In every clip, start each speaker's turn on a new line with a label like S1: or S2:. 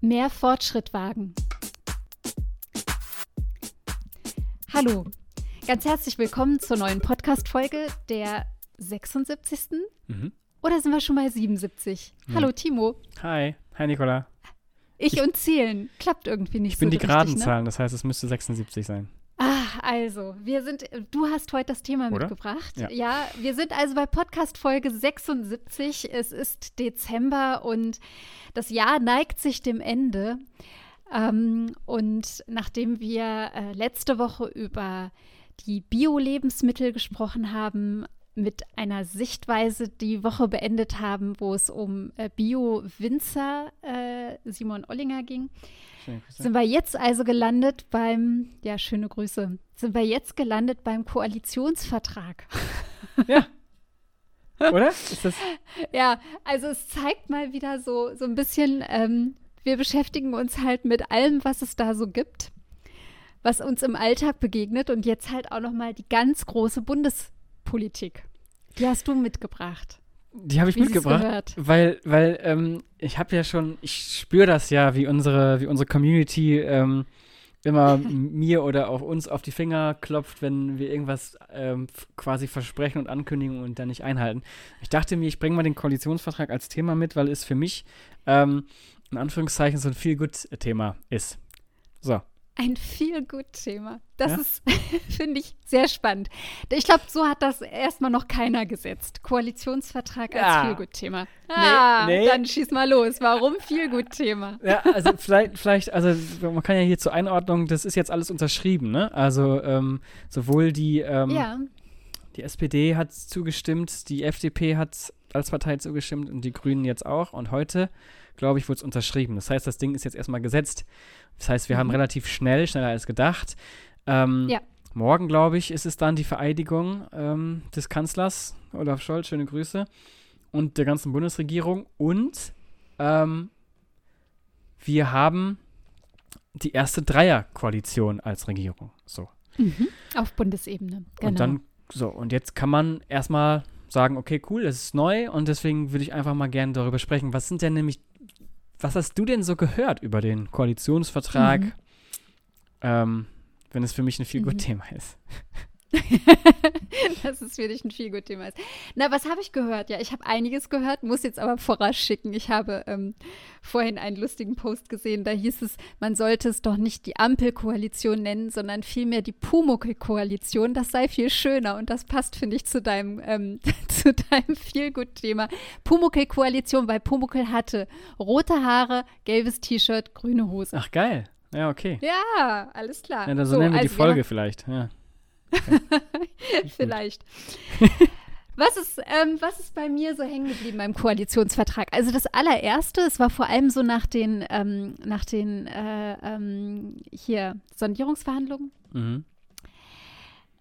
S1: Mehr Fortschritt wagen. Hallo, ganz herzlich willkommen zur neuen Podcast-Folge der 76.
S2: Mhm.
S1: Oder sind wir schon bei 77?
S2: Nee.
S1: Hallo Timo.
S2: Hi, hi Nicola.
S1: Ich,
S2: Ich-
S1: und Zählen klappt irgendwie nicht
S2: Ich bin
S1: so
S2: die geraden
S1: richtig, ne?
S2: Zahlen, das heißt, es müsste 76 sein.
S1: Ah, also, wir sind, du hast heute das Thema
S2: Oder?
S1: mitgebracht.
S2: Ja.
S1: wir sind also bei Podcast Folge 76. Es ist Dezember und das Jahr neigt sich dem Ende. Ähm, und nachdem wir äh, letzte Woche über die Bio-Lebensmittel gesprochen haben, mit einer Sichtweise die Woche beendet haben, wo es um äh, Bio-Winzer äh, Simon Ollinger ging,
S2: Schöne Grüße.
S1: sind wir jetzt also gelandet beim, ja, schöne Grüße, sind wir jetzt gelandet beim Koalitionsvertrag.
S2: Oder? Ist das?
S1: Ja, also es zeigt mal wieder so, so ein bisschen, ähm, wir beschäftigen uns halt mit allem, was es da so gibt, was uns im Alltag begegnet und jetzt halt auch nochmal die ganz große Bundespolitik. Die hast du mitgebracht.
S2: Die habe ich
S1: Wie
S2: mitgebracht, weil, weil ähm, ich habe ja schon, ich spüre das ja, wie unsere, wie unsere Community ähm, immer mir oder auch uns auf die Finger klopft, wenn wir irgendwas ähm, quasi versprechen und ankündigen und dann nicht einhalten. Ich dachte mir, ich bringe mal den Koalitionsvertrag als Thema mit, weil es für mich ähm, in Anführungszeichen so ein Feel-Good-Thema ist. So.
S1: Ein Feel-Good-Thema. Das
S2: Ja?
S1: ist, finde ich, sehr spannend. Ich glaube, so hat das erstmal noch keiner gesetzt. Koalitionsvertrag als
S2: Ja.
S1: Feel-Good-Thema. Ah,
S2: nee.
S1: dann schieß mal los. Warum Feel-Good-Thema?
S2: Ja, also vielleicht, vielleicht, also man kann ja hier zur Einordnung, das ist jetzt alles unterschrieben, ne? Also ähm, sowohl die, ähm,
S1: Ja,
S2: die SPD hat zugestimmt, die FDP hat als Partei zugestimmt und die Grünen jetzt auch. Und heute, glaube ich, wurde es unterschrieben. Das heißt, das Ding ist jetzt erstmal gesetzt. Das heißt, wir haben
S1: Mhm.
S2: relativ schnell, schneller als gedacht. Ähm,
S1: Ja.
S2: Morgen, glaube ich, ist es dann die Vereidigung ähm, des Kanzlers Olaf Scholz, schöne Grüße, und der ganzen Bundesregierung. Und ähm, wir haben die erste Dreierkoalition als Regierung. So.
S1: mhm. auf Bundesebene. Genau.
S2: Und dann, so, und jetzt kann man erstmal sagen, okay, cool, das ist neu und deswegen würde ich einfach mal gerne darüber sprechen. Was sind denn nämlich, was hast du denn so gehört über den Koalitionsvertrag,
S1: Mhm.
S2: ähm, wenn es für mich ein viel
S1: Mhm.
S2: Thema ist?
S1: dass es für dich ein viel Thema ist. Na, was habe ich gehört? Ja, ich habe einiges gehört, muss jetzt aber vorausschicken. Ich habe ähm, vorhin einen lustigen Post gesehen, da hieß es, man sollte es doch nicht die Ampelkoalition nennen, sondern vielmehr die Pumuckl-Koalition. Das sei viel schöner und das passt, finde ich, zu deinem, ähm, zu deinem viel Thema. Pumuckl-Koalition, weil Pumuckl hatte rote Haare, gelbes T-Shirt, grüne Hose.
S2: Ach, geil. Ja, okay.
S1: Ja, alles klar.
S2: Ja, dann so, nennen wir die
S1: also
S2: Folge vielleicht. Ja.
S1: Vielleicht. Was ist, ähm, was ist bei mir so hängen geblieben beim Koalitionsvertrag? Also das allererste, es war vor allem so nach den, ähm, nach den äh, ähm, hier Sondierungsverhandlungen.
S2: Mhm.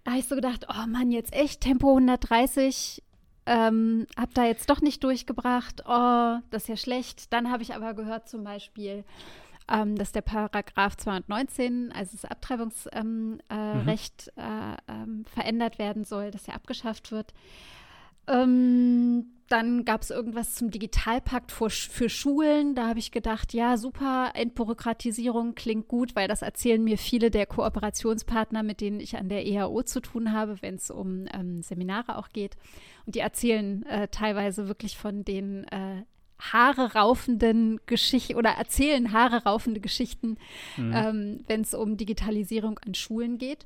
S1: Da habe ich so gedacht, oh Mann, jetzt echt Tempo 130. Ähm, hab da jetzt doch nicht durchgebracht. Oh, das ist ja schlecht. Dann habe ich aber gehört zum Beispiel, ähm, dass der Paragraph 219, also das Abtreibungsrecht, ähm, äh,
S2: Mhm.
S1: Äh, ähm, verändert werden soll, dass er abgeschafft wird. Ähm, dann gab es irgendwas zum Digitalpakt für, für Schulen. Da habe ich gedacht, ja, super, Entbürokratisierung klingt gut, weil das erzählen mir viele der Kooperationspartner, mit denen ich an der EAO zu tun habe, wenn es um ähm, Seminare auch geht. Und die erzählen äh, teilweise wirklich von den äh, Haare raufenden Geschichten oder erzählen Haare raufende Geschichten,
S2: Mhm.
S1: ähm, wenn es um Digitalisierung an Schulen geht.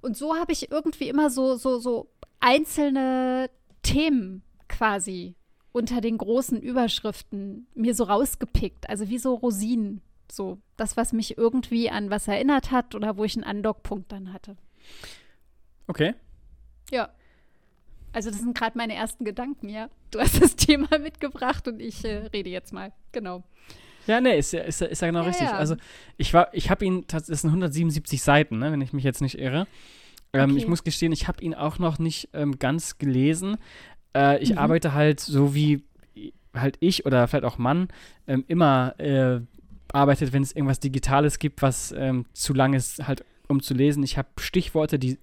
S1: Und so habe ich irgendwie immer so, so, so einzelne Themen quasi unter den großen Überschriften mir so rausgepickt. Also wie so Rosinen. So das, was mich irgendwie an was erinnert hat oder wo ich einen Andockpunkt dann hatte.
S2: Okay.
S1: Ja. Also das sind gerade meine ersten Gedanken, ja. Du hast das Thema mitgebracht und ich äh, rede jetzt mal. Genau.
S2: Ja, nee, ist ja, ist, ja- ist ja genau
S1: Ja,
S2: richtig.
S1: ja.
S2: Also ich war, ich habe ihn, das sind 177 Seiten, ne, wenn ich mich jetzt nicht irre. Ähm,
S1: Okay.
S2: Ich muss gestehen, ich habe ihn auch noch nicht ähm, ganz gelesen. Äh, ich
S1: Mhm.
S2: arbeite halt so wie halt ich oder vielleicht auch Mann ähm, immer äh, arbeitet, wenn es irgendwas Digitales gibt, was ähm, zu lang ist, halt um zu lesen. Ich habe Stichworte, die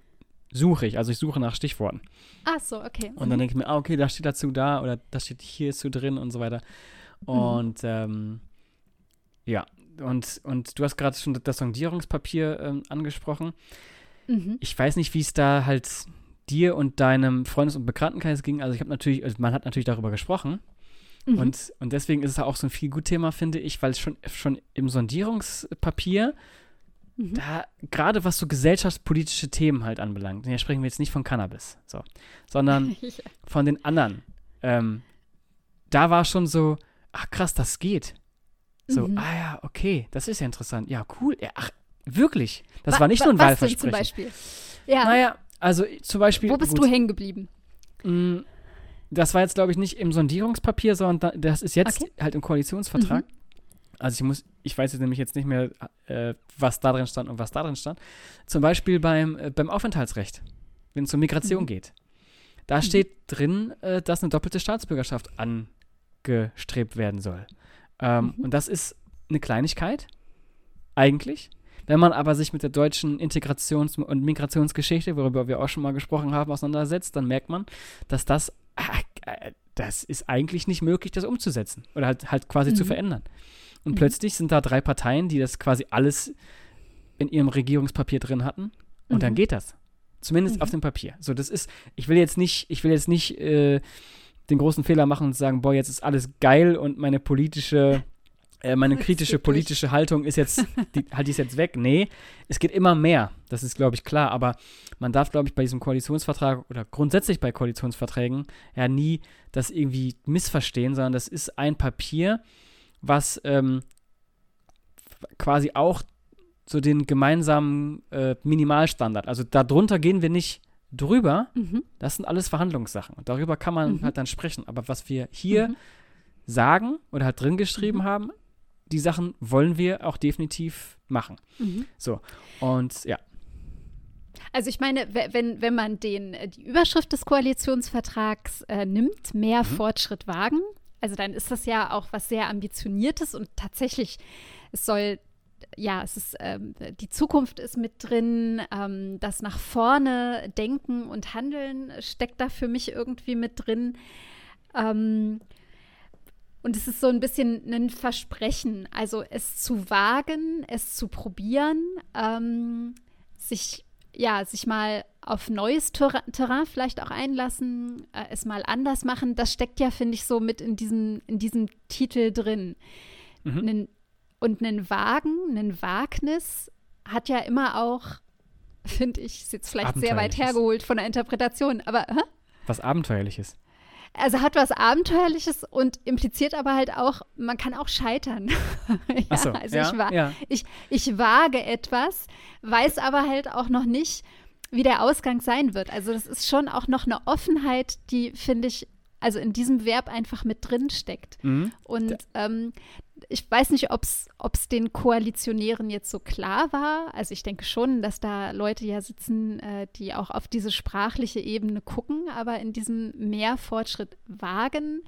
S2: suche ich. Also ich suche nach Stichworten.
S1: Ach so, okay.
S2: Und dann denke ich mir, ah, okay, da steht dazu da oder das steht hier zu drin und so weiter.
S1: Mhm.
S2: Und ähm, Ja, und, und du hast gerade schon das Sondierungspapier ähm, angesprochen.
S1: Mhm.
S2: Ich weiß nicht, wie es da halt dir und deinem Freundes- und Bekanntenkreis ging. Also ich habe natürlich, also man hat natürlich darüber gesprochen.
S1: Mhm.
S2: Und, und deswegen ist es auch so ein viel gut Thema, finde ich, weil es schon, schon im Sondierungspapier,
S1: Mhm.
S2: da, gerade was so gesellschaftspolitische Themen halt anbelangt, hier sprechen wir jetzt nicht von Cannabis, so, sondern
S1: Ja.
S2: von den anderen. Ähm, da war schon so, ach krass, das geht. So,
S1: Mhm.
S2: ah ja, okay, das ist ja interessant. Ja, cool. Ja, ach, wirklich. Das
S1: Wa-
S2: war nicht nur ein
S1: was denn zum
S2: Wahlversprechen.
S1: Beispiel? Ja,
S2: Naja, also zum Beispiel.
S1: wo bist
S2: gut,
S1: du hängen geblieben?
S2: mh, Das war jetzt, glaube ich, nicht im Sondierungspapier, sondern da, das ist jetzt
S1: Okay.
S2: halt im Koalitionsvertrag.
S1: Mhm.
S2: Also ich muss, ich weiß jetzt nämlich jetzt nicht mehr, äh, was da drin stand und was da drin stand. Zum Beispiel beim, äh, beim Aufenthaltsrecht, wenn es um Migration
S1: Mhm.
S2: geht. Da steht drin, äh, dass eine doppelte Staatsbürgerschaft angestrebt werden soll. Ähm,
S1: Mhm.
S2: Und das ist eine Kleinigkeit, eigentlich. Wenn man aber sich mit der deutschen Integrations- und Migrationsgeschichte, worüber wir auch schon mal gesprochen haben, auseinandersetzt, dann merkt man, dass das, ah, äh, das ist eigentlich nicht möglich, das umzusetzen oder halt, halt quasi zu
S1: Mhm.
S2: verändern. Und
S1: Mhm.
S2: plötzlich sind da drei Parteien, die das quasi alles in ihrem Regierungspapier drin hatten und dann
S1: Mhm.
S2: geht das. Zumindest
S1: Mhm.
S2: auf dem Papier. So, das ist, ich will jetzt nicht, ich will jetzt nicht äh, den großen Fehler machen und sagen, boah, jetzt ist alles geil und meine politische, äh, meine kritische politische Haltung ist jetzt, die, halt die ist jetzt weg. Nee, es geht immer mehr. Das ist, glaube ich, klar. Aber man darf, glaube ich, bei diesem Koalitionsvertrag oder grundsätzlich bei Koalitionsverträgen ja nie das irgendwie missverstehen, sondern das ist ein Papier, was ähm, quasi auch so den gemeinsamen äh, Minimalstandard, also darunter gehen wir nicht drüber,
S1: Mhm.
S2: das sind alles Verhandlungssachen und darüber kann man
S1: Mhm.
S2: halt dann sprechen. Aber was wir hier
S1: Mhm.
S2: sagen oder halt drin geschrieben
S1: Mhm.
S2: haben, die Sachen wollen wir auch definitiv machen.
S1: Mhm.
S2: Und ja,
S1: Also ich meine, we- wenn, wenn man den, äh, die Überschrift des Koalitionsvertrags äh, nimmt, mehr
S2: Mhm.
S1: Fortschritt wagen, also dann ist das ja auch was sehr ambitioniertes und tatsächlich, es soll, ja, es ist, ähm, die Zukunft ist mit drin, ähm, das nach vorne denken und handeln steckt da für mich irgendwie mit drin. Ähm, und es ist so ein bisschen ein Versprechen, also es zu wagen, es zu probieren, ähm, sich ja, sich mal auf neues Terra Terrain vielleicht auch einlassen, äh, es mal anders machen, das steckt ja, finde ich, so mit in diesem, in diesem Titel drin.
S2: Mhm.
S1: Nen, und ein Wagen, ein Wagnis hat ja immer auch, finde ich, ist jetzt vielleicht sehr weit hergeholt von der Interpretation, aber hä?
S2: was Abenteuerliches.
S1: also hat was Abenteuerliches und impliziert aber halt auch, man kann auch scheitern. ja,
S2: so,
S1: also
S2: ja,
S1: ich, wa
S2: ja.
S1: ich, ich wage etwas, weiß aber halt auch noch nicht, wie der Ausgang sein wird. Also das ist schon auch noch eine Offenheit, die, finde ich, also in diesem Verb einfach mit drin steckt.
S2: Mhm.
S1: Und ähm, ich weiß nicht, ob es den Koalitionären jetzt so klar war. Also ich denke schon, dass da Leute ja sitzen, äh, die auch auf diese sprachliche Ebene gucken, aber in diesem Mehrfortschritt wagen,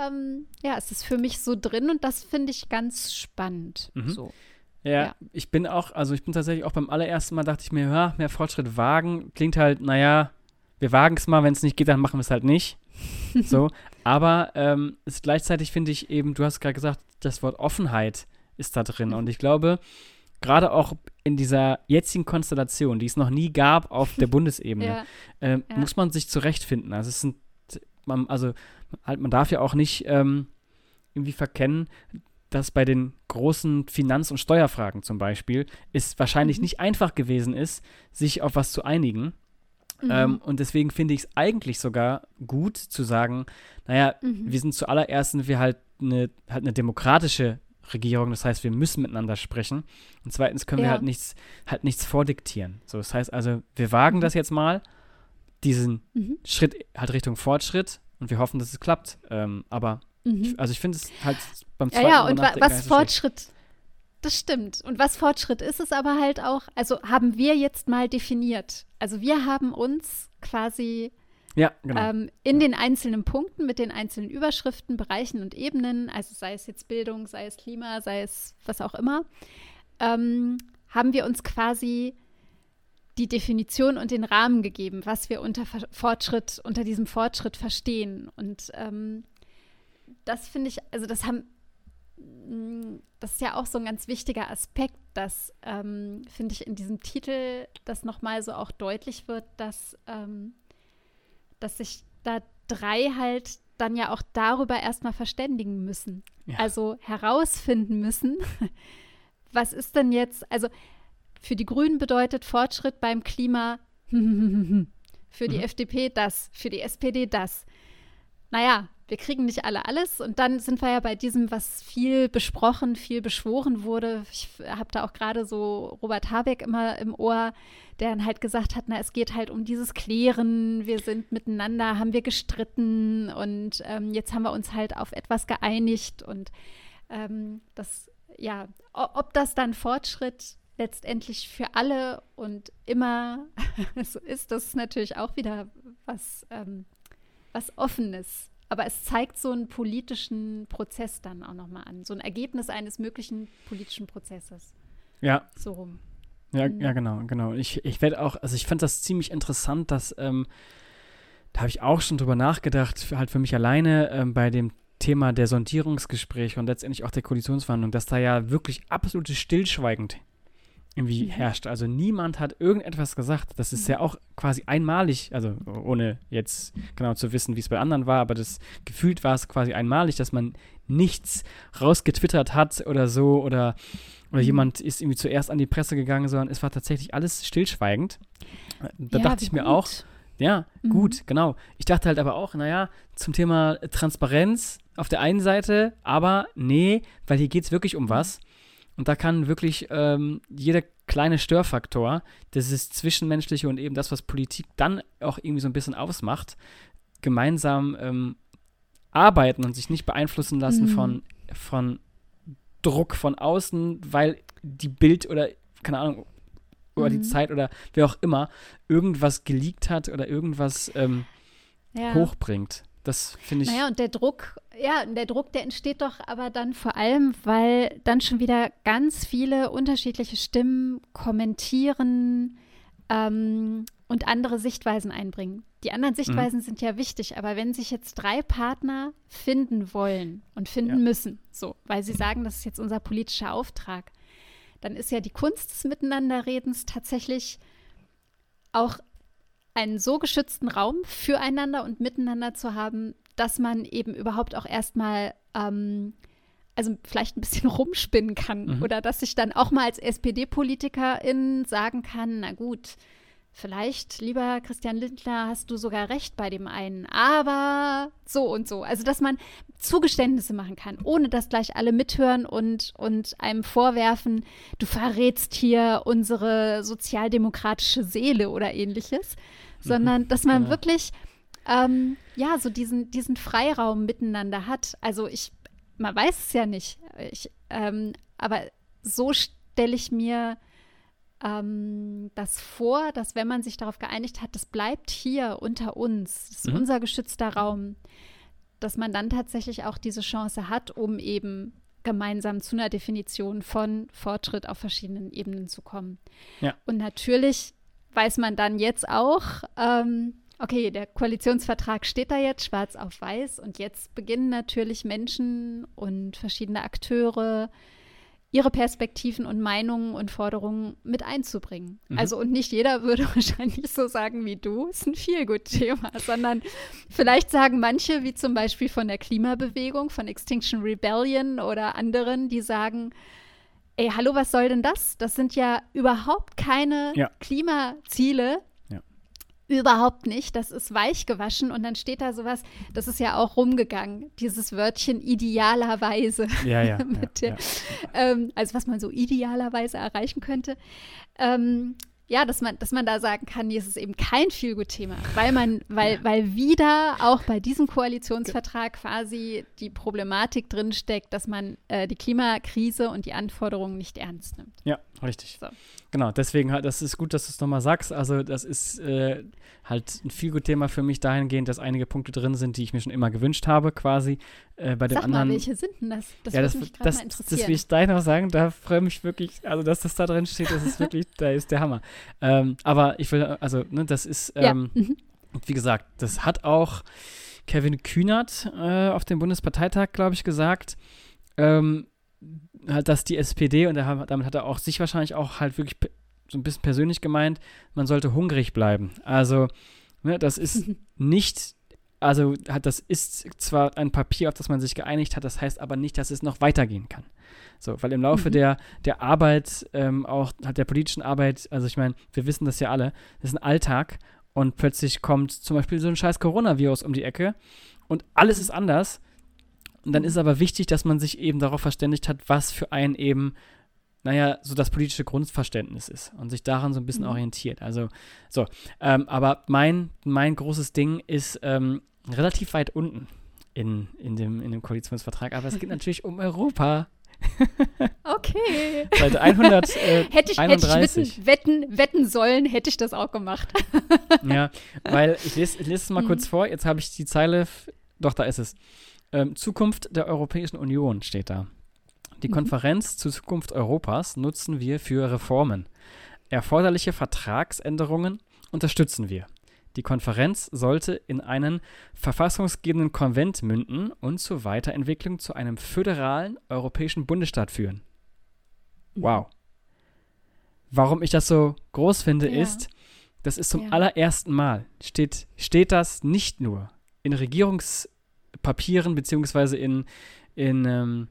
S1: ähm, ja, es ist für mich so drin und das finde ich ganz spannend.
S2: Mhm.
S1: So.
S2: Ja,
S1: Ja.
S2: ich bin auch, also ich bin tatsächlich auch beim allerersten Mal dachte ich mir, ja, mehr Fortschritt wagen. Klingt halt, naja, wir wagen es mal, wenn es nicht geht, dann machen wir es halt nicht. so. Aber ähm, ist gleichzeitig finde ich eben, du hast gerade gesagt, das Wort Offenheit ist da drin. Und ich glaube, gerade auch in dieser jetzigen Konstellation, die es noch nie gab auf der Bundesebene,
S1: Ja.
S2: ähm,
S1: Ja.
S2: muss man sich zurechtfinden. Also es sind, man, also halt, man darf ja auch nicht ähm, irgendwie verkennen, dass bei den großen Finanz- und Steuerfragen zum Beispiel es wahrscheinlich
S1: Mhm.
S2: nicht einfach gewesen ist, sich auf was zu einigen.
S1: Mhm.
S2: Ähm, und deswegen finde ich es eigentlich sogar gut zu sagen, naja,
S1: Mhm.
S2: wir sind zuallererst sind wir halt eine, halt eine demokratische Regierung, das heißt, wir müssen miteinander sprechen. Und zweitens können wir
S1: Ja.
S2: halt nichts, halt nichts vordiktieren. So, das heißt also, wir wagen
S1: Mhm.
S2: das jetzt mal, diesen
S1: Mhm.
S2: Schritt halt Richtung Fortschritt und wir hoffen, dass es klappt. Ähm, aber
S1: Mhm.
S2: ich, also ich finde es halt beim
S1: Ja,
S2: zweiten
S1: ja,
S2: Mal
S1: und wa was
S2: schlecht.
S1: Fortschritt, das stimmt. Und was Fortschritt ist, ist aber halt auch, also haben wir jetzt mal definiert. Also wir haben uns quasi
S2: Ja, genau.
S1: ähm, in den einzelnen Punkten mit den einzelnen Überschriften, Bereichen und Ebenen, also sei es jetzt Bildung, sei es Klima, sei es was auch immer, ähm, haben wir uns quasi die Definition und den Rahmen gegeben, was wir unter Fortschritt, unter diesem Fortschritt verstehen. Und ähm, das finde ich, also das haben mm, das ist ja auch so ein ganz wichtiger Aspekt, dass, ähm, finde ich, in diesem Titel das nochmal so auch deutlich wird, dass, ähm, dass sich da drei halt dann ja auch darüber erstmal verständigen müssen. Ja. Also herausfinden müssen, was ist denn jetzt, also für die Grünen bedeutet Fortschritt beim Klima, für die mhm. FDP das, für die SPD das. Naja, wir kriegen nicht alle alles. Und dann sind wir ja bei diesem, was viel besprochen, viel beschworen wurde. Ich habe da auch gerade so Robert Habeck immer im Ohr, der dann halt gesagt hat, na, es geht halt um dieses Klären, wir sind miteinander, haben wir gestritten und ähm, jetzt haben wir uns halt auf etwas geeinigt und ähm, das, ja, ob das dann Fortschritt letztendlich für alle und immer so ist, das ist natürlich auch wieder was, ähm, was Offenes. Aber es zeigt so einen politischen Prozess dann auch nochmal an, so ein Ergebnis eines möglichen politischen Prozesses.
S2: Ja.
S1: So rum.
S2: Ja, mhm. ja, genau, genau. Ich, ich werde auch, also ich fand das ziemlich interessant, dass, ähm, da habe ich auch schon drüber nachgedacht, für, halt für mich alleine ähm, bei dem Thema der Sondierungsgespräche und letztendlich auch der Koalitionsverhandlung, dass da ja wirklich absolutes Stillschweigen irgendwie mhm. herrscht. Also niemand hat irgendetwas gesagt. Das ist mhm. ja auch quasi einmalig, also ohne jetzt genau zu wissen, wie es bei anderen war, aber das gefühlt war es quasi einmalig, dass man nichts rausgetwittert hat oder so oder oder mhm. jemand ist irgendwie zuerst an die Presse gegangen, sondern es war tatsächlich alles stillschweigend. Da ja, dachte ich mir gut. auch, ja, mhm. gut, genau. Ich dachte halt aber auch, naja, zum Thema Transparenz auf der einen Seite, aber nee, weil hier geht es wirklich um was. Und da kann wirklich ähm, jeder kleine Störfaktor, das ist Zwischenmenschliche und eben das, was Politik dann auch irgendwie so ein bisschen ausmacht, gemeinsam ähm, arbeiten und sich nicht beeinflussen lassen mhm. von, von Druck von außen, weil die Bild oder, keine Ahnung, oder mhm. die Zeit oder wer auch immer irgendwas geleakt hat oder irgendwas ähm, ja. hochbringt. Das finde ich.
S1: Naja, und der Druck, ja, der Druck, der entsteht doch aber dann vor allem, weil dann schon wieder ganz viele unterschiedliche Stimmen kommentieren ähm, und andere Sichtweisen einbringen. Die anderen Sichtweisen mhm. sind ja wichtig, aber wenn sich jetzt drei Partner finden wollen und finden ja. müssen, so, weil sie sagen, das ist jetzt unser politischer Auftrag, dann ist ja die Kunst des Miteinanderredens tatsächlich auch einen so geschützten Raum füreinander und miteinander zu haben, dass man eben überhaupt auch erstmal, ähm, also vielleicht ein bisschen rumspinnen kann mhm. oder dass ich dann auch mal als SPD-Politikerin sagen kann, na gut, vielleicht, lieber Christian Lindner, hast du sogar recht bei dem einen, aber so und so. Also, dass man Zugeständnisse machen kann, ohne dass gleich alle mithören und, und einem vorwerfen, du verrätst hier unsere sozialdemokratische Seele oder ähnliches, mhm. sondern dass man genau. wirklich, ähm, ja, so diesen, diesen Freiraum miteinander hat. Also, ich, man weiß es ja nicht, ich, ähm, aber so stelle ich mir ähm, das vor, dass wenn man sich darauf geeinigt hat, das bleibt hier unter uns, das ist mhm. unser geschützter Raum, dass man dann tatsächlich auch diese Chance hat, um eben gemeinsam zu einer Definition von Fortschritt auf verschiedenen Ebenen zu kommen. Ja. Und natürlich weiß man dann jetzt auch, ähm, okay, der Koalitionsvertrag steht da jetzt schwarz auf weiß und jetzt beginnen natürlich Menschen und verschiedene Akteure ihre Perspektiven und Meinungen und Forderungen mit einzubringen. Mhm. Also und nicht jeder würde wahrscheinlich so sagen wie du, ist ein viel gut Thema, sondern vielleicht sagen manche, wie zum Beispiel von der Klimabewegung, von Extinction Rebellion oder anderen, die sagen, ey, hallo, was soll denn das? Das sind ja überhaupt keine ja. Klimaziele, Überhaupt nicht. Das ist weich gewaschen und dann steht da sowas, das ist ja auch rumgegangen, dieses Wörtchen idealerweise.
S2: Ja, ja. ja,
S1: der, ja. Ähm, also was man so idealerweise erreichen könnte. Ähm, ja, dass man, dass man da sagen kann, es ist eben kein Feelgood-Thema, weil man, weil, ja. weil wieder auch bei diesem Koalitionsvertrag quasi die Problematik drinsteckt, dass man äh, die Klimakrise und die Anforderungen nicht ernst nimmt.
S2: Ja, richtig. So. Genau, deswegen halt, das ist gut, dass du es nochmal sagst. Also, das ist äh, halt ein Feelgood-Thema für mich dahingehend, dass einige Punkte drin sind, die ich mir schon immer gewünscht habe, quasi. Äh, bei den
S1: Sag
S2: anderen.
S1: Mal, welche sind denn das?
S2: Das ja, würde mich gerade mal interessieren. Das will ich gleich noch sagen, da freue ich mich wirklich, also dass das da drin steht, das ist wirklich, da ist der Hammer. Ähm, aber ich will, also, ne, das ist, ähm, ja. mhm. wie gesagt, das hat auch Kevin Kühnert äh, auf dem Bundesparteitag, glaube ich, gesagt. ähm, halt, dass die SPD, und damit hat er auch sich wahrscheinlich auch halt wirklich so ein bisschen persönlich gemeint, man sollte hungrig bleiben. Also, ne, das ist nicht, also hat, das ist zwar ein Papier, auf das man sich geeinigt hat, das heißt aber nicht, dass es noch weitergehen kann. So, weil im Laufe mhm. der, der Arbeit, ähm, auch halt der politischen Arbeit, also ich meine, wir wissen das ja alle, das ist ein Alltag und plötzlich kommt zum Beispiel so ein scheiß Coronavirus um die Ecke und alles ist anders. Und dann ist es aber wichtig, dass man sich eben darauf verständigt hat, was für einen eben, naja, so das politische Grundverständnis ist und sich daran so ein bisschen mhm. orientiert. Also, so. Ähm, aber mein, mein großes Ding ist ähm, relativ weit unten in, in, dem, in dem Koalitionsvertrag, aber es geht natürlich um Europa.
S1: okay.
S2: Seite 100. Äh,
S1: hätte ich, hätte ich wetten, wetten, wetten, sollen, hätte ich das auch gemacht.
S2: ja, weil ich lese, ich lese es mal mhm. kurz vor. Jetzt habe ich die Zeile. Doch, da ist es. Ähm, Zukunft der Europäischen Union steht da. Die mhm. Konferenz zur Zukunft Europas nutzen wir für Reformen. Erforderliche Vertragsänderungen unterstützen wir. Die Konferenz sollte in einen verfassungsgebenden Konvent münden und zur Weiterentwicklung zu einem föderalen europäischen Bundesstaat führen. Mhm. Wow. Warum ich das so groß finde, ja. ist, das ist zum ja. allerersten Mal, steht, steht das nicht nur in Regierungspapieren beziehungsweise in, in, ähm,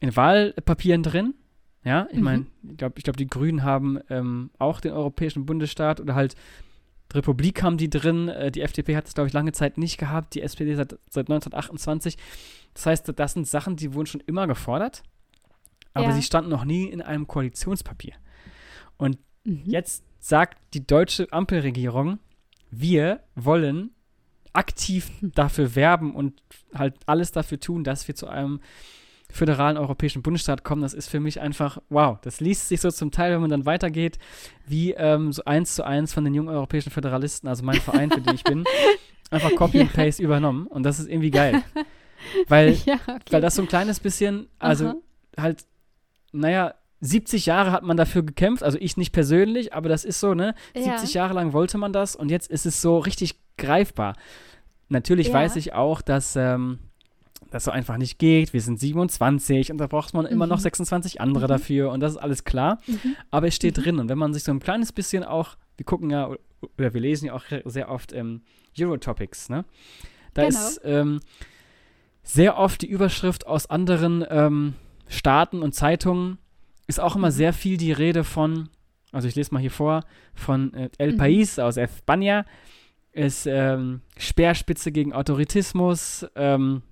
S2: in Wahlpapieren drin. Ja, ich mhm. meine, ich glaube, ich glaub, die Grünen haben ähm, auch den Europäischen Bundesstaat oder halt Republik haben die drin. Äh, die FDP hat es, glaube ich, lange Zeit nicht gehabt. Die SPD seit, seit 1928. Das heißt, das sind Sachen, die wurden schon immer gefordert, aber ja. sie standen noch nie in einem Koalitionspapier. Und mhm. jetzt sagt die deutsche Ampelregierung, wir wollen aktiv dafür werben und halt alles dafür tun, dass wir zu einem föderalen europäischen Bundesstaat kommen, das ist für mich einfach, wow, das liest sich so zum Teil, wenn man dann weitergeht, wie ähm, so eins zu eins von den jungen europäischen Föderalisten, also mein Verein, für den ich bin, einfach Copy ja. and Paste übernommen und das ist irgendwie geil. Weil, ja, okay. weil das so ein kleines bisschen, also Aha. halt, naja, 70 Jahre hat man dafür gekämpft, also ich nicht persönlich, aber das ist so, ne? Ja. 70 Jahre lang wollte man das und jetzt ist es so richtig greifbar. Natürlich weiß ich auch, dass ähm, das so einfach nicht geht. Wir sind 27 und da braucht man immer mhm. noch 26 andere mhm. dafür und das ist alles klar. Mhm. Aber es steht mhm. drin und wenn man sich so ein kleines bisschen auch, wir gucken ja oder wir lesen ja auch sehr oft ähm, Eurotopics, ne? Da genau. ist ähm, sehr oft die Überschrift aus anderen ähm, Staaten und Zeitungen, ist auch immer mhm. sehr viel die Rede von, also ich lese mal hier vor, von äh, El mhm. País aus España, ist ähm, Speerspitze gegen Autoritismus, ähm,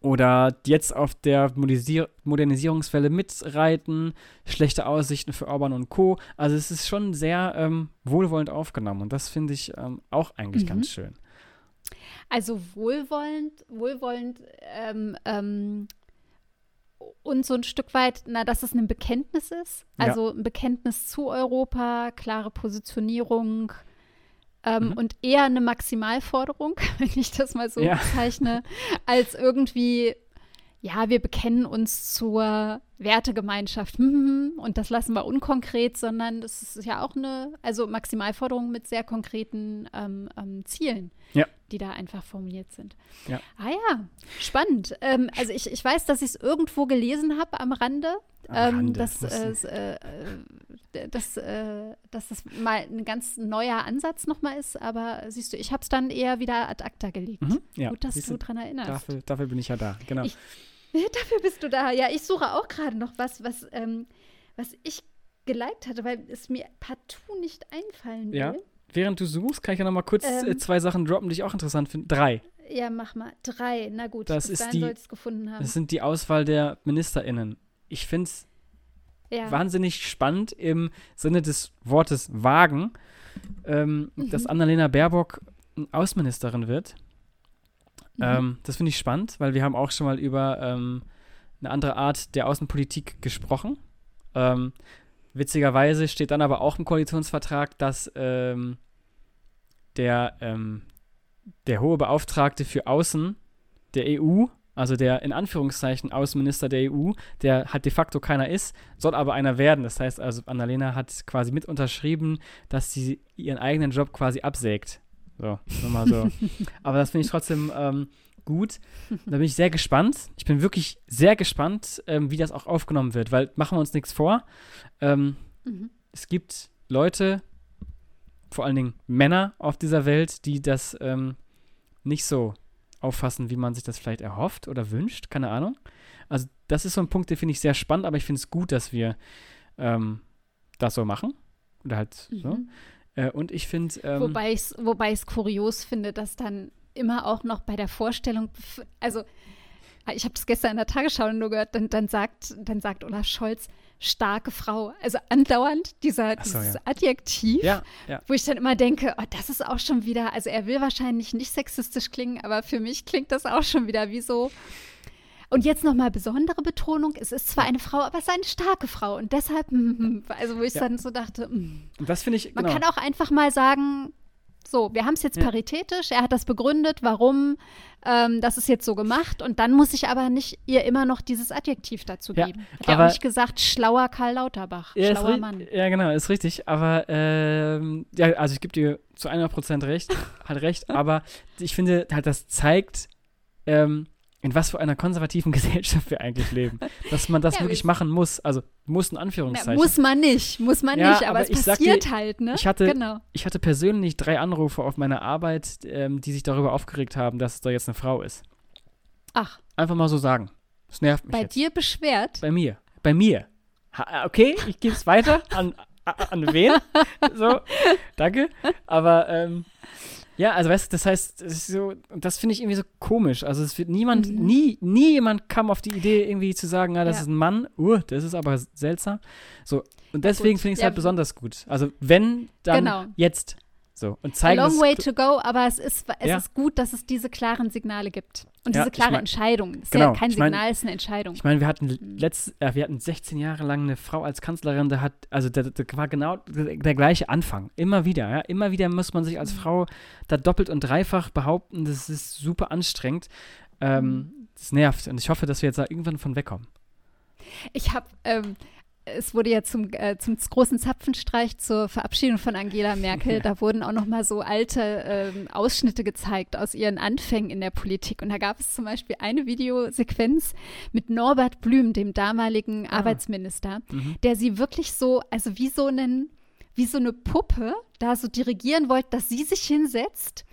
S2: oder jetzt auf der Modernisier Modernisierungswelle mitreiten, schlechte Aussichten für Orban und Co. Also es ist schon sehr ähm, wohlwollend aufgenommen und das finde ich ähm, auch eigentlich mhm. ganz schön.
S1: Also wohlwollend, wohlwollend ähm, ähm, und so ein Stück weit, na, dass es ein Bekenntnis ist. Also ja. ein Bekenntnis zu Europa, klare Positionierung, ähm, mhm. Und eher eine Maximalforderung, wenn ich das mal so ja. bezeichne, als irgendwie, ja, wir bekennen uns zur Wertegemeinschaft hm, hm, hm, und das lassen wir unkonkret, sondern das ist ja auch eine, also Maximalforderung mit sehr konkreten ähm, ähm, Zielen. Ja die da einfach formuliert sind. Ja. Ah ja, spannend. Ähm, also ich, ich weiß, dass ich es irgendwo gelesen habe am Rande, ähm, dass, äh, äh, dass, äh, dass das mal ein ganz neuer Ansatz nochmal ist, aber siehst du, ich habe es dann eher wieder ad acta gelegt. Mhm, ja. Gut, dass siehst du daran erinnerst.
S2: Dafür, dafür, bin ich ja da, genau. Ich,
S1: dafür bist du da. Ja, ich suche auch gerade noch was, was, ähm, was ich geliked hatte, weil es mir partout nicht einfallen will. Ja
S2: während du suchst, kann ich ja noch mal kurz äh, ähm, zwei Sachen droppen, die ich auch interessant finde. Drei.
S1: Ja, mach mal. Drei. Na gut,
S2: das ist die,
S1: gefunden haben.
S2: Das sind die Auswahl der MinisterInnen. Ich finde es ja. wahnsinnig spannend im Sinne des Wortes wagen, ähm, mhm. dass Annalena Baerbock Außenministerin wird. Mhm. Ähm, das finde ich spannend, weil wir haben auch schon mal über ähm, eine andere Art der Außenpolitik gesprochen. Ähm, Witzigerweise steht dann aber auch im Koalitionsvertrag, dass ähm, der, ähm, der hohe Beauftragte für Außen der EU, also der in Anführungszeichen Außenminister der EU, der halt de facto keiner ist, soll aber einer werden. Das heißt also, Annalena hat quasi mit unterschrieben, dass sie ihren eigenen Job quasi absägt. So, nur mal so. aber das finde ich trotzdem ähm, gut. da bin ich sehr gespannt. Ich bin wirklich sehr gespannt, ähm, wie das auch aufgenommen wird, weil machen wir uns nichts vor. Ähm, mhm. Es gibt Leute, vor allen Dingen Männer auf dieser Welt, die das ähm, nicht so auffassen, wie man sich das vielleicht erhofft oder wünscht. Keine Ahnung. Also, das ist so ein Punkt, den finde ich sehr spannend, aber ich finde es gut, dass wir ähm, das so machen. Oder halt mhm. so. Äh, und ich finde. Ähm,
S1: wobei ich es wobei kurios finde, dass dann immer auch noch bei der Vorstellung, also ich habe das gestern in der Tagesschau nur gehört, dann, dann, sagt, dann sagt Olaf Scholz, starke Frau. Also andauernd dieser, so, dieses ja. Adjektiv, ja, ja. wo ich dann immer denke, oh, das ist auch schon wieder, also er will wahrscheinlich nicht sexistisch klingen, aber für mich klingt das auch schon wieder wie so, und jetzt nochmal besondere Betonung, es ist zwar eine Frau, aber es ist eine starke Frau. Und deshalb, also wo ich dann so dachte, mm.
S2: das finde ich,
S1: Man genau. kann auch einfach mal sagen, so, wir haben es jetzt ja. paritätisch, er hat das begründet, warum, ähm, das ist jetzt so gemacht und dann muss ich aber nicht ihr immer noch dieses Adjektiv dazu geben. Ja, hat er auch nicht gesagt, schlauer Karl Lauterbach, ja, schlauer Mann.
S2: Ja, genau, ist richtig, aber ähm, ja, also ich gebe dir zu 100% recht, hat recht, aber ich finde halt, das zeigt, ähm, in was für einer konservativen Gesellschaft wir eigentlich leben. Dass man das ja, wirklich machen muss. Also muss in Anführungszeichen.
S1: Muss man nicht, muss man ja, nicht, aber, aber es passiert dir, halt, ne?
S2: Ich hatte, genau. ich hatte persönlich drei Anrufe auf meiner Arbeit, ähm, die sich darüber aufgeregt haben, dass da jetzt eine Frau ist.
S1: Ach.
S2: Einfach mal so sagen. Das nervt mich.
S1: Bei
S2: jetzt.
S1: dir beschwert?
S2: Bei mir. Bei mir. Ha, okay, ich gebe es weiter an, an wen? so, danke. Aber ähm, ja, also weißt du, das heißt, das, so, das finde ich irgendwie so komisch. Also es wird niemand, mhm. nie, nie jemand kam auf die Idee, irgendwie zu sagen, ah, das ja. ist ein Mann, uh, das ist aber seltsam. So, und deswegen finde ich es ja. halt besonders gut. Also wenn, dann genau. jetzt. So, und zeigen
S1: A long way to go, aber es ist, es ja. ist gut, dass es diese klaren Signale gibt. Und ja, diese klare ich mein, Entscheidung. Es ist genau, ja kein Signal, mein, es ist eine Entscheidung.
S2: Ich meine, wir hatten letzt, äh, wir hatten 16 Jahre lang eine Frau als Kanzlerin, da hat, also da, da war genau der, gleiche Anfang. Immer wieder, ja. Immer wieder muss man sich als mhm. Frau da doppelt und dreifach behaupten. Das ist super anstrengend. Ähm, mhm. das nervt. Und ich hoffe, dass wir jetzt da irgendwann von wegkommen.
S1: Ich habe ähm, es wurde ja zum, äh, zum großen Zapfenstreich zur Verabschiedung von Angela Merkel, ja. da wurden auch noch mal so alte äh, Ausschnitte gezeigt aus ihren Anfängen in der Politik. Und da gab es zum Beispiel eine Videosequenz mit Norbert Blüm, dem damaligen ah. Arbeitsminister, mhm. der sie wirklich so, also wie so einen, wie so eine Puppe da so dirigieren wollte, dass sie sich hinsetzt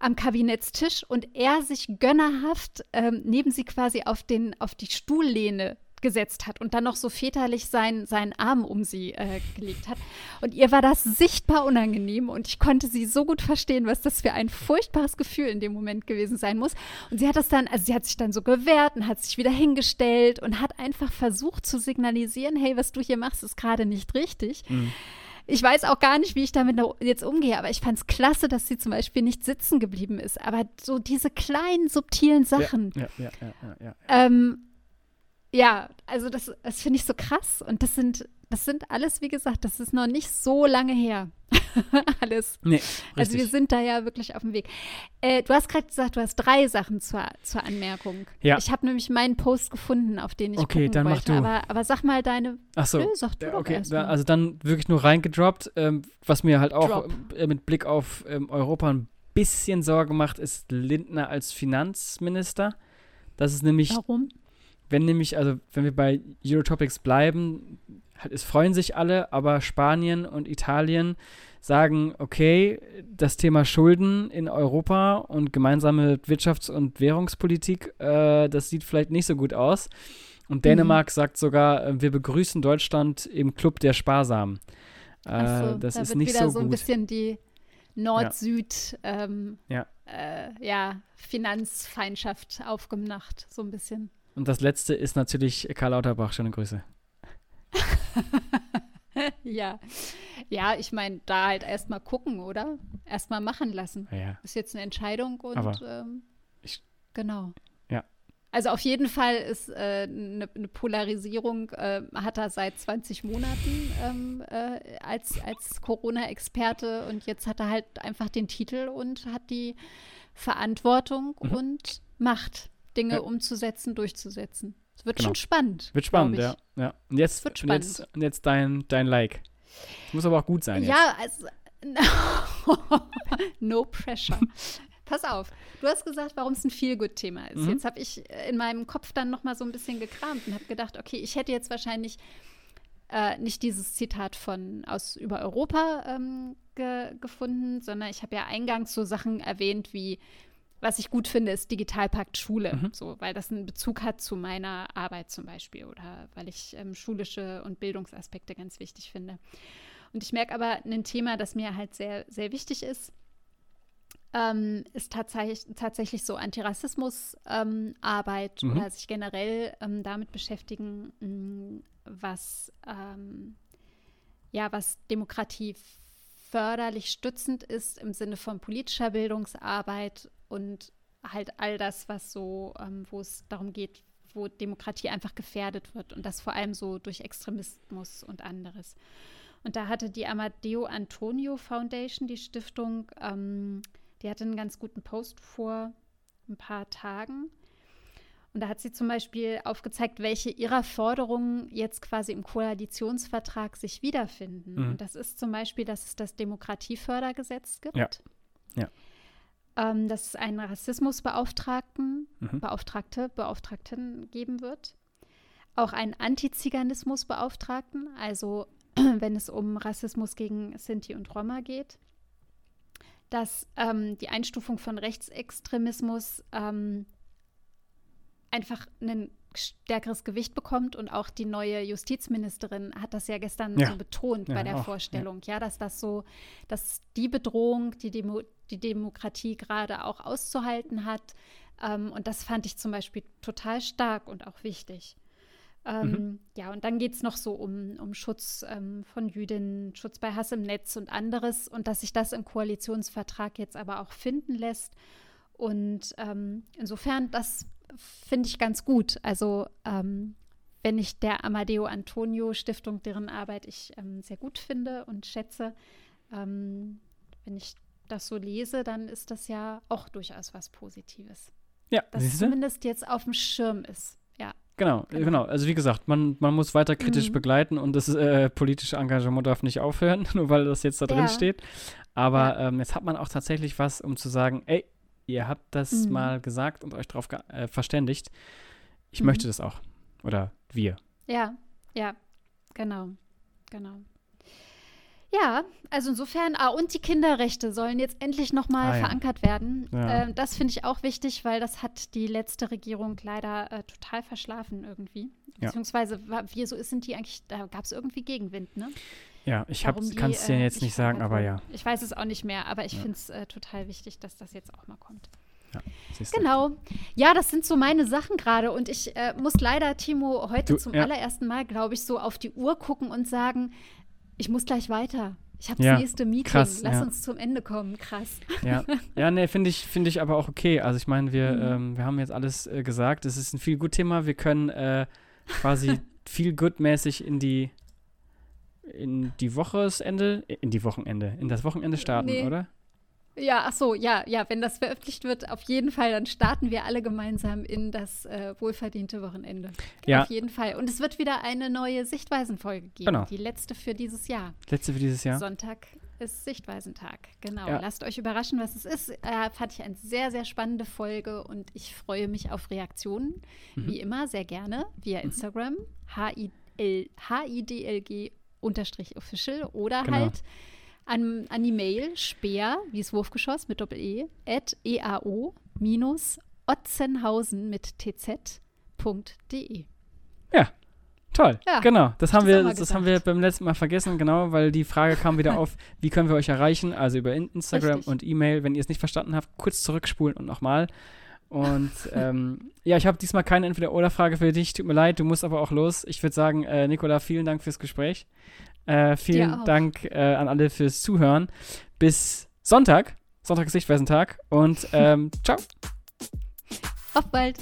S1: am Kabinettstisch und er sich gönnerhaft ähm, neben sie quasi auf, den, auf die Stuhllehne gesetzt hat und dann noch so väterlich sein, seinen Arm um sie äh, gelegt hat. Und ihr war das sichtbar unangenehm und ich konnte sie so gut verstehen, was das für ein furchtbares Gefühl in dem Moment gewesen sein muss. Und sie hat das dann, also sie hat sich dann so gewehrt und hat sich wieder hingestellt und hat einfach versucht zu signalisieren, hey, was du hier machst, ist gerade nicht richtig. Mhm. Ich weiß auch gar nicht, wie ich damit jetzt umgehe, aber ich fand es klasse, dass sie zum Beispiel nicht sitzen geblieben ist. Aber so diese kleinen, subtilen Sachen. Ja, ja, ja, ja, ja, ja. Ähm, ja, also das, das finde ich so krass. Und das sind, das sind alles, wie gesagt, das ist noch nicht so lange her. alles. Nee, also wir sind da ja wirklich auf dem Weg. Äh, du hast gerade gesagt, du hast drei Sachen zur, zur Anmerkung. Ja. Ich habe nämlich meinen Post gefunden, auf den ich
S2: okay, dann wollte.
S1: Mach du. Aber, aber sag mal deine.
S2: Ach so. Nö, sag du ja, okay, da, also dann wirklich nur reingedroppt. Ähm, was mir halt auch äh, mit Blick auf ähm, Europa ein bisschen Sorge macht, ist Lindner als Finanzminister. Das ist nämlich.
S1: Warum?
S2: Wenn nämlich, also wenn wir bei Eurotopics bleiben, es freuen sich alle, aber Spanien und Italien sagen, okay, das Thema Schulden in Europa und gemeinsame Wirtschafts- und Währungspolitik, äh, das sieht vielleicht nicht so gut aus. Und Dänemark mhm. sagt sogar, äh, wir begrüßen Deutschland im Club der Sparsamen. Äh, so, das da ist nicht so gut. so
S1: ein bisschen die Nord-Süd ähm, ja. Äh, ja, Finanzfeindschaft aufgemacht, so ein bisschen.
S2: Und das letzte ist natürlich Karl Lauterbach. Schöne Grüße.
S1: ja. Ja, ich meine, da halt erstmal gucken, oder? Erstmal machen lassen.
S2: Ja.
S1: Ist jetzt eine Entscheidung und ähm,
S2: ich,
S1: genau.
S2: Ja.
S1: Also auf jeden Fall ist eine äh, ne, ne Polarisierung, äh, hat er seit 20 Monaten ähm, äh, als, als Corona-Experte und jetzt hat er halt einfach den Titel und hat die Verantwortung mhm. und Macht. Dinge ja. umzusetzen, durchzusetzen. Es wird genau. schon spannend.
S2: Wird spannend, ja. ja. Und jetzt, wird spannend. Und jetzt, und jetzt dein, dein Like. Muss aber auch gut sein.
S1: Ja, jetzt. also. no pressure. pass auf. Du hast gesagt, warum es ein Feel-Good-Thema ist. Mhm. Jetzt habe ich in meinem Kopf dann noch mal so ein bisschen gekramt und habe gedacht, okay, ich hätte jetzt wahrscheinlich äh, nicht dieses Zitat von aus über Europa ähm, ge gefunden, sondern ich habe ja eingangs so Sachen erwähnt wie was ich gut finde, ist Digitalpakt Schule, mhm. so, weil das einen Bezug hat zu meiner Arbeit zum Beispiel oder weil ich ähm, schulische und Bildungsaspekte ganz wichtig finde. Und ich merke aber ein Thema, das mir halt sehr, sehr wichtig ist, ähm, ist tatsächlich, tatsächlich so Antirassismusarbeit ähm, oder sich generell ähm, damit beschäftigen, mh, was, ähm, ja, was Demokratie förderlich stützend ist im Sinne von politischer Bildungsarbeit und halt all das, was so, ähm, wo es darum geht, wo Demokratie einfach gefährdet wird und das vor allem so durch Extremismus und anderes. Und da hatte die Amadeo Antonio Foundation, die Stiftung, ähm, die hatte einen ganz guten Post vor ein paar Tagen. Und da hat sie zum Beispiel aufgezeigt, welche ihrer Forderungen jetzt quasi im Koalitionsvertrag sich wiederfinden. Mhm. Und das ist zum Beispiel, dass es das Demokratiefördergesetz gibt.
S2: Ja. ja.
S1: Ähm, dass es einen Rassismusbeauftragten, mhm. Beauftragte, Beauftragten geben wird. Auch einen Antiziganismusbeauftragten, also wenn es um Rassismus gegen Sinti und Roma geht. Dass ähm, die Einstufung von Rechtsextremismus ähm, einfach ein stärkeres Gewicht bekommt und auch die neue Justizministerin hat das ja gestern ja. so betont ja, bei der auch, Vorstellung, ja. ja. dass das so, dass die Bedrohung, die Demo die Demokratie gerade auch auszuhalten hat, ähm, und das fand ich zum Beispiel total stark und auch wichtig. Ähm, mhm. Ja, und dann geht es noch so um, um Schutz ähm, von Jüdinnen, Schutz bei Hass im Netz und anderes und dass sich das im Koalitionsvertrag jetzt aber auch finden lässt. Und ähm, insofern, das finde ich ganz gut. Also ähm, wenn ich der Amadeo Antonio Stiftung, deren Arbeit ich ähm, sehr gut finde und schätze, ähm, wenn ich das so lese, dann ist das ja auch durchaus was Positives.
S2: Ja,
S1: dass es zumindest jetzt auf dem Schirm ist. Ja.
S2: Genau, genau, genau. Also wie gesagt, man, man muss weiter kritisch mhm. begleiten und das äh, politische Engagement darf nicht aufhören, nur weil das jetzt da drin ja. steht. Aber ja. ähm, jetzt hat man auch tatsächlich was, um zu sagen, ey, ihr habt das mhm. mal gesagt und euch darauf äh, verständigt. Ich mhm. möchte das auch. Oder wir.
S1: Ja, ja, genau, genau. Ja, also insofern, ah, und die Kinderrechte sollen jetzt endlich nochmal ah, ja. verankert werden. Ja. Äh, das finde ich auch wichtig, weil das hat die letzte Regierung leider äh, total verschlafen irgendwie. Ja. Beziehungsweise, wie so ist, sind die eigentlich, da gab es irgendwie Gegenwind, ne?
S2: Ja, ich kann es dir äh, jetzt nicht sagen, aber ja.
S1: Ich weiß es auch nicht mehr, aber ich ja. finde es äh, total wichtig, dass das jetzt auch mal kommt. Ja, genau. Ja, das sind so meine Sachen gerade. Und ich äh, muss leider, Timo, heute du, zum ja. allerersten Mal, glaube ich, so auf die Uhr gucken und sagen, ich muss gleich weiter. Ich habe das nächste Meeting. Krass, Lass uns zum Ende kommen. Krass.
S2: Ja, ja nee, finde ich, find ich aber auch okay. Also ich meine, wir, mhm. ähm, wir haben jetzt alles äh, gesagt. Es ist ein viel gut Thema. Wir können äh, quasi viel gut mäßig in die in die Wochenende, in die Wochenende, in das Wochenende starten, nee. oder?
S1: Ja, ach so, ja, ja, wenn das veröffentlicht wird, auf jeden Fall, dann starten wir alle gemeinsam in das äh, wohlverdiente Wochenende. Ja. Auf jeden Fall. Und es wird wieder eine neue Sichtweisenfolge geben. Genau. Die letzte für dieses Jahr.
S2: Letzte für dieses Jahr.
S1: Sonntag ist Sichtweisentag. Genau. Ja. Lasst euch überraschen, was es ist. Äh, fand ich eine sehr, sehr spannende Folge und ich freue mich auf Reaktionen. Mhm. Wie immer, sehr gerne via mhm. Instagram. H-I-D-L-G unterstrich official oder genau. halt an, an die Mail speer, wie es Wurfgeschoss mit Doppel-E, at eao otzenhausen mit tz.de.
S2: Ja, toll. Ja, genau, das haben wir, das haben wir beim letzten Mal vergessen, genau, weil die Frage kam wieder auf, wie können wir euch erreichen? Also über Instagram Richtig. und E-Mail. Wenn ihr es nicht verstanden habt, kurz zurückspulen und nochmal. Und ähm, ja, ich habe diesmal keine Entweder-Oder-Frage für dich. Tut mir leid, du musst aber auch los. Ich würde sagen, äh, Nicola, vielen Dank fürs Gespräch. Äh, vielen Dank äh, an alle fürs Zuhören. Bis Sonntag. Sonntag ist Sichtweisentag. Und ähm, ciao.
S1: Auf bald.